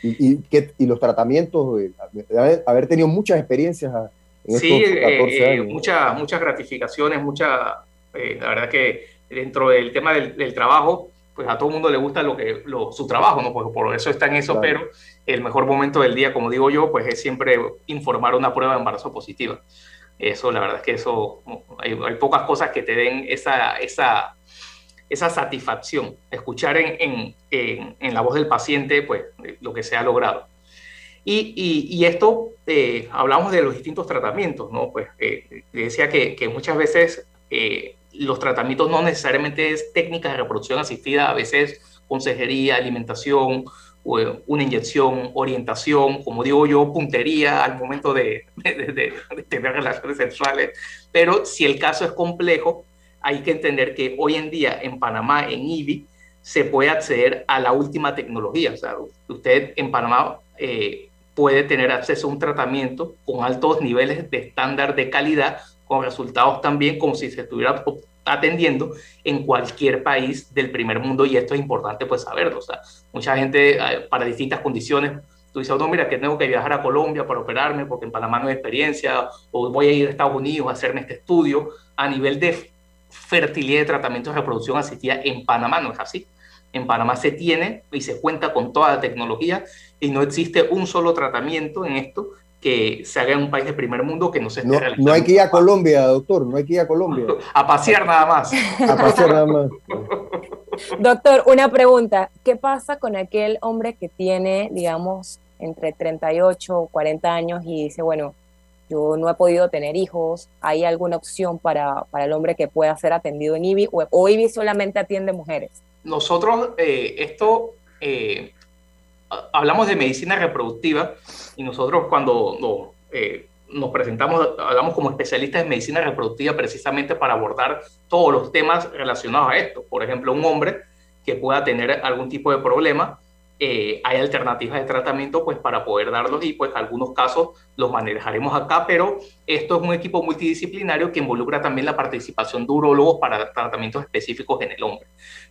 Y, y, los tratamientos, haber tenido muchas experiencias en sí, estos 14 eh, años. muchas, muchas gratificaciones, mucha, eh, la verdad que dentro del tema del, trabajo, pues a todo el mundo le gusta lo que, lo, su trabajo, ¿no? Pues por eso está en eso, pero el mejor momento del día, como digo yo, pues es siempre informar una prueba de embarazo positiva. Eso, la verdad es que eso, hay, pocas cosas que te den esa, esa, esa satisfacción, escuchar en, en, en, la voz del paciente, pues lo que se ha logrado. Y, y, esto, eh, hablamos de los distintos tratamientos, ¿no? Pues eh, decía que, que muchas veces eh, los tratamientos no necesariamente es técnicas de reproducción asistida, a veces consejería, alimentación, una inyección, orientación, como digo yo, puntería al momento (laughs) de, tener relaciones sexuales. Pero si el caso es complejo, hay que entender que hoy en día en Panamá, en IBI, se puede acceder a la última tecnología. O sea, usted en Panamá eh, puede tener acceso a un tratamiento con altos niveles de estándar de calidad, con resultados también como si se estuviera atendiendo en cualquier país del primer mundo y esto es importante pues saberlo. O sea, mucha gente eh, para distintas condiciones, tú dices, no, mira, que tengo que viajar a Colombia para operarme porque en Panamá no hay experiencia o voy a ir a Estados Unidos a hacerme este estudio a nivel de fertilidad de tratamientos de reproducción asistida en Panamá, no es así. En Panamá se tiene y se cuenta con toda la tecnología y no existe un solo tratamiento en esto que se haga en un país de primer mundo que no se esté no, realizando. No hay que ir a Colombia, doctor, no hay que ir a Colombia. (laughs) a pasear nada más. A pasear nada más. Doctor, una pregunta. ¿Qué pasa con aquel hombre que tiene, digamos, entre 38 o 40 años y dice, bueno, yo no he podido tener hijos, ¿hay alguna opción para, para el hombre que pueda ser atendido en IBI o, IBI solamente atiende mujeres? Nosotros, eh, esto, eh, hablamos de medicina reproductiva y nosotros cuando eh, nos presentamos, hablamos como especialistas en medicina reproductiva precisamente para abordar todos los temas relacionados a esto. Por ejemplo, un hombre que pueda tener algún tipo de problema, eh, hay alternativas de tratamiento pues para poder darlos y pues algunos casos los manejaremos acá, pero esto es un equipo multidisciplinario que involucra también la participación de urólogos para tratamientos específicos en el hombre.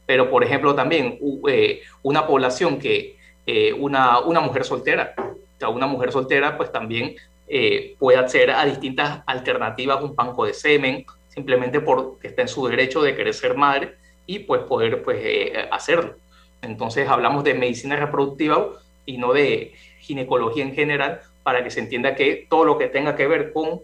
Pero por ejemplo también eh, una población que eh, una, una mujer soltera. O sea, una mujer soltera pues también eh, puede acceder a distintas alternativas, un banco de semen, simplemente porque está en su derecho de querer ser madre y pues poder pues eh, hacerlo. Entonces hablamos de medicina reproductiva y no de ginecología en general para que se entienda que todo lo que tenga que ver con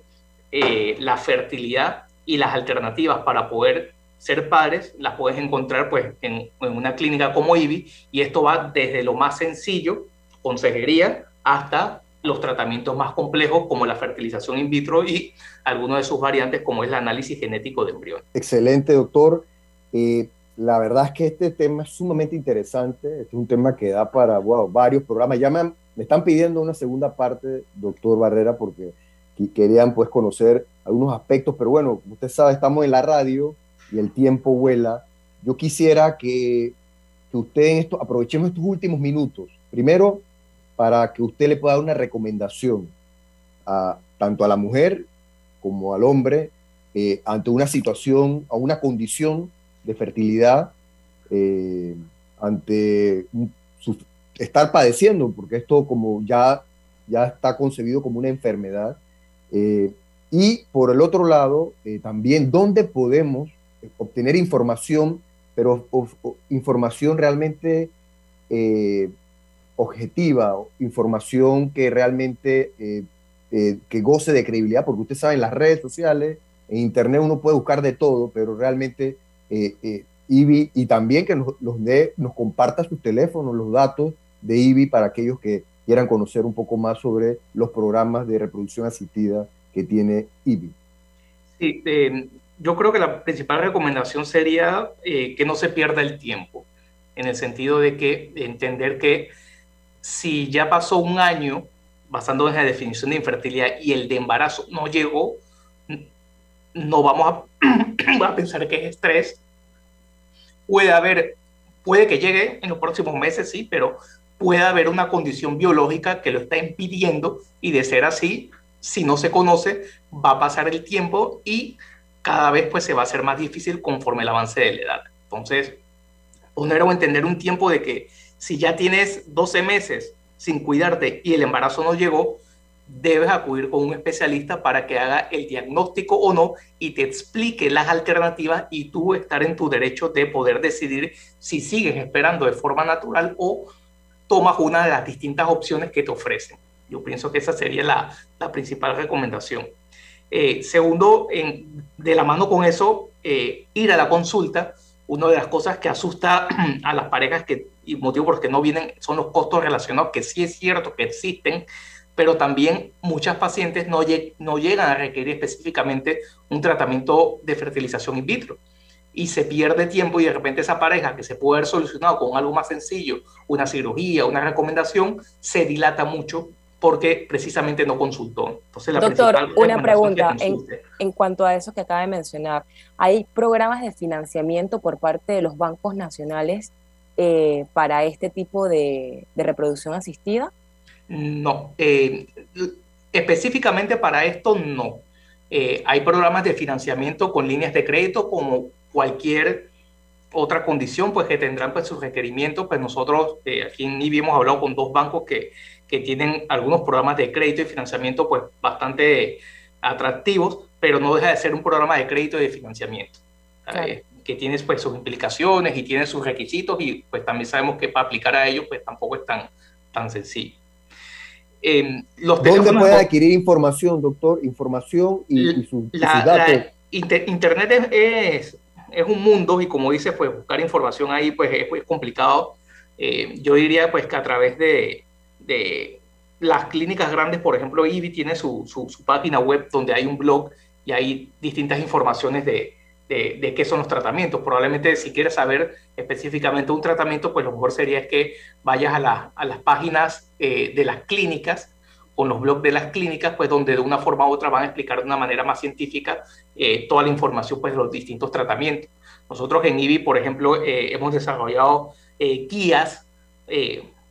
la fertilidad y las alternativas para poder ser padres las puedes encontrar pues en, una clínica como IBI y esto va desde lo más sencillo, consejería, hasta los tratamientos más complejos como la fertilización in vitro y algunos de sus variantes como es el análisis genético de embriones. Excelente, doctor. Eh, la verdad es que este tema es sumamente interesante, es un tema que da para varios programas. Ya me, me, están pidiendo una segunda parte, doctor Barrera, porque querían pues conocer algunos aspectos, pero bueno, usted sabe, estamos en la radio, y el tiempo vuela, yo quisiera que, usted esto, aprovechemos estos últimos minutos, primero para que usted le pueda dar una recomendación a, tanto a la mujer como al hombre eh, ante una situación, a una condición de fertilidad, eh, ante estar padeciendo, porque esto como ya, ya está concebido como una enfermedad. Eh, y por el otro lado, también dónde podemos obtener información, pero información realmente eh, objetiva, información que realmente eh, eh, que goce de credibilidad, porque usted sabe, en las redes sociales, en internet uno puede buscar de todo, pero realmente IBI y también que nos, los de, nos comparta sus teléfonos, los datos de IBI para aquellos que quieran conocer un poco más sobre los programas de reproducción asistida que tiene IBI. Sí, yo creo que la principal recomendación sería eh, que no se pierda el tiempo, en el sentido de que entender que si ya pasó un año, basándonos en la definición de infertilidad y el de embarazo no llegó, no vamos a, (clears throat) a pensar que es estrés. Puede haber, puede que llegue en los próximos meses, sí, pero puede haber una condición biológica que lo está impidiendo y de ser así, si no se conoce, va a pasar el tiempo y cada vez pues se va a hacer más difícil conforme el avance de la edad. Entonces, poner o entender un tiempo de que si ya tienes 12 meses sin cuidarte y el embarazo no llegó, debes acudir con un especialista para que haga el diagnóstico o no y te explique las alternativas y tú estar en tu derecho de poder decidir si sigues esperando de forma natural o tomas una de las distintas opciones que te ofrecen. Yo pienso que esa sería la, la principal recomendación. Eh, segundo, en, de la mano con eso, eh, ir a la consulta. Una de las cosas que asusta (clears throat) a las parejas que, y motivo por los que no vienen son los costos relacionados, que sí es cierto que existen, pero también muchas pacientes no, no llegan a requerir específicamente un tratamiento de fertilización in vitro y se pierde tiempo y de repente esa pareja que se puede haber solucionado con algo más sencillo, una cirugía, una recomendación, se dilata mucho porque precisamente no consultó. Entonces, la Doctor, una pregunta en, en, cuanto a eso que acaba de mencionar. ¿Hay programas de financiamiento por parte de los bancos nacionales eh, para este tipo de, de reproducción asistida? No, eh, específicamente para esto no. Eh, hay programas de financiamiento con líneas de crédito como cualquier otra condición pues que tendrán pues sus requerimientos. Pues nosotros aquí en IBI hemos hablado con dos bancos que que tienen algunos programas de crédito y financiamiento pues bastante atractivos, pero no deja de ser un programa de crédito y de financiamiento, eh, que tiene pues sus implicaciones y tiene sus requisitos y pues también sabemos que para aplicar a ellos pues tampoco es tan, tan sencillo. Eh, los ¿Dónde puede adquirir información, doctor? Información y, sus, datos. internet es, es, un mundo y como dice, pues buscar información ahí pues es, complicado. Eh, yo diría pues que a través de, de las clínicas grandes, por ejemplo, IBI tiene su, su, página web donde hay un blog y hay distintas informaciones de, de, qué son los tratamientos. Probablemente si quieres saber específicamente un tratamiento, pues lo mejor sería que vayas a, a las páginas eh, de las clínicas con los blogs de las clínicas, pues donde de una forma u otra van a explicar de una manera más científica eh, toda la información pues, de los distintos tratamientos. Nosotros en IBI, por ejemplo, eh, hemos desarrollado guías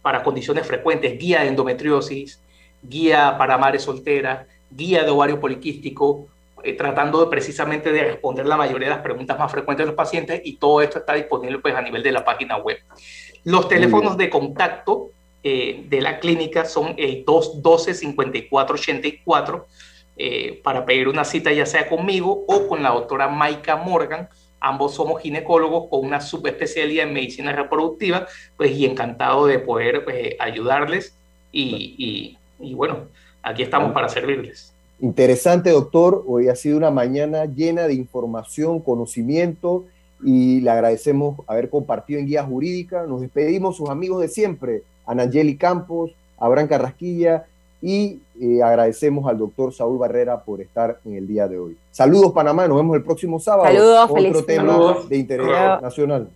para condiciones frecuentes, guía de endometriosis, guía para madres solteras, guía de ovario poliquístico, eh, tratando de, precisamente de responder la mayoría de las preguntas más frecuentes de los pacientes y todo esto está disponible pues, a nivel de la página web. Los teléfonos de contacto eh, de la clínica son el 212-5484 eh, para pedir una cita ya sea conmigo o con la doctora Maika Morgan, ambos somos ginecólogos con una subespecialidad en medicina reproductiva, pues y encantado de poder pues, ayudarles y, y, bueno, aquí estamos para servirles. Interesante, doctor. Hoy ha sido una mañana llena de información, conocimiento y le agradecemos haber compartido en Guía Jurídica. Nos despedimos sus amigos de siempre, Anangeli Campos, Abraham Carrasquilla y eh, agradecemos al doctor Saúl Barrera por estar en el día de hoy. Saludos Panamá, nos vemos el próximo sábado. Saludos, otro tema de interés nacional.